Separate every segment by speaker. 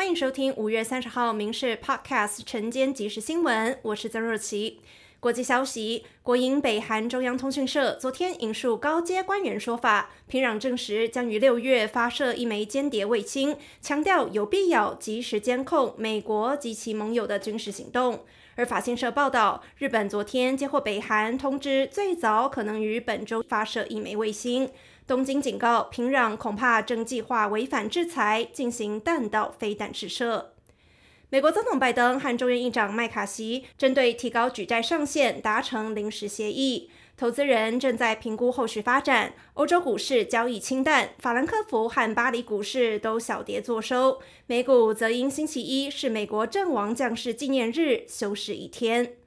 Speaker 1: 欢迎收听五月三十号《民事 Podcast》晨间即时新闻，我是曾若琪。国际消息：国营北韩中央通讯社昨天引述高阶官员说法，平壤证实将于六月发射一枚间谍卫星，强调有必要及时监控美国及其盟友的军事行动。而法新社报道，日本昨天接获北韩通知，最早可能于本周发射一枚卫星。东京警告平壤，恐怕正计划违反制裁，进行弹道飞弹试射。美国总统拜登和众院议长麦卡锡针对提高举债上限达成临时协议，投资人正在评估后续发展。欧洲股市交易清淡，法兰克福和巴黎股市都小跌作收，美股则因星期一是美国阵亡将士纪念日休市一天。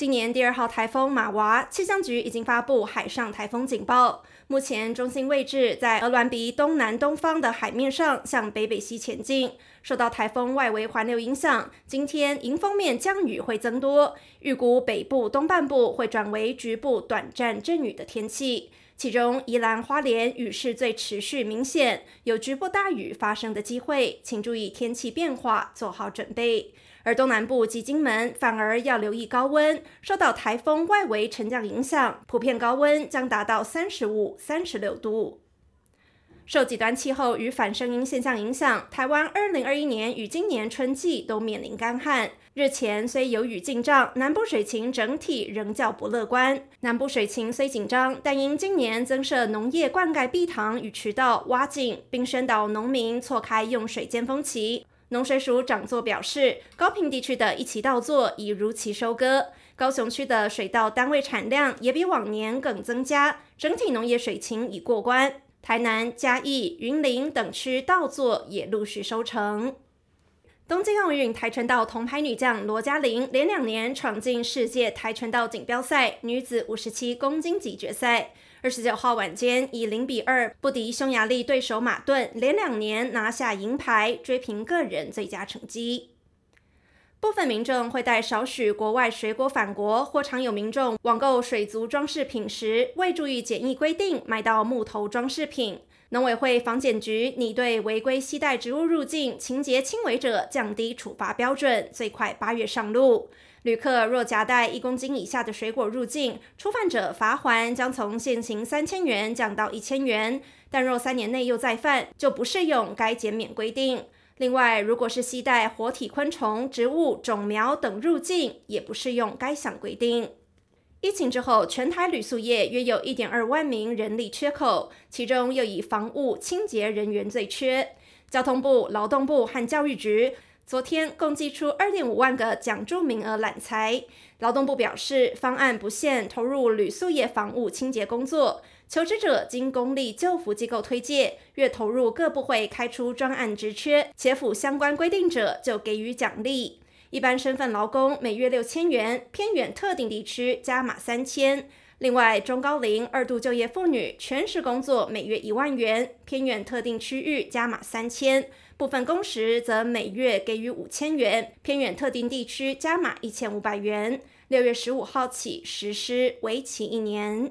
Speaker 1: 今年第二号台风马娃，气象局已经发布海上台风警报。目前中心位置在鹅銮鼻东南东方的海面上，向北北西前进。受到台风外围环流影响，今天迎风面降雨会增多，预估北部东半部会转为局部短暂阵雨的天气。其中宜兰花莲雨势最持续明显，有局部大雨发生的机会，请注意天气变化，做好准备。而东南部及金门反而要留意高温，受到台风外围沉降影响，普遍高温将达到三十五、三十六度。受极端气候与反声音现象影响，台湾二零二一年与今年春季都面临干旱。日前虽有雨进账，南部水情整体仍较不乐观。南部水情虽紧张，但因今年增设农业灌溉碧塘与渠道挖井，并宣导农民错开用水尖峰期。农水署长座表示，高平地区的一期稻作已如期收割，高雄区的水稻单位产量也比往年更增加，整体农业水情已过关。台南、嘉义、云林等区稻作也陆续收成。东京奥运跆拳道铜牌女将罗嘉玲连两年闯进世界跆拳道锦标赛女子五十七公斤级决赛。二十九号晚间以零比二不敌匈牙利对手马顿，连两年拿下银牌，追平个人最佳成绩。部分民众会带少许国外水果返国，或常有民众网购水族装饰品时，未注意检疫规定买到木头装饰品。农委会防检局拟对违规携带植物入境、情节轻微者降低处罚标准，最快八月上路。旅客若夹带一公斤以下的水果入境，初犯者罚锾将从现行三千元降到一千元；但若三年内又再犯，就不适用该减免规定。另外，如果是携带活体昆虫、植物种苗等入境，也不适用该项规定。疫情之后，全台旅宿业约有一点二万名人力缺口，其中又以防务清洁人员最缺。交通部、劳动部和教育局。昨天共寄出二点五万个奖助名额揽才。劳动部表示，方案不限投入旅宿业防务清洁工作，求职者经公立救扶机构推介，月投入各部会开出专案职缺，且符相关规定者就给予奖励。一般身份劳工每月六千元，偏远特定地区加码三千。另外，中高龄二度就业妇女全时工作每月一万元，偏远特定区域加码三千，部分工时则每月给予五千元，偏远特定地区加码一千五百元。六月十五号起实施，为期一年。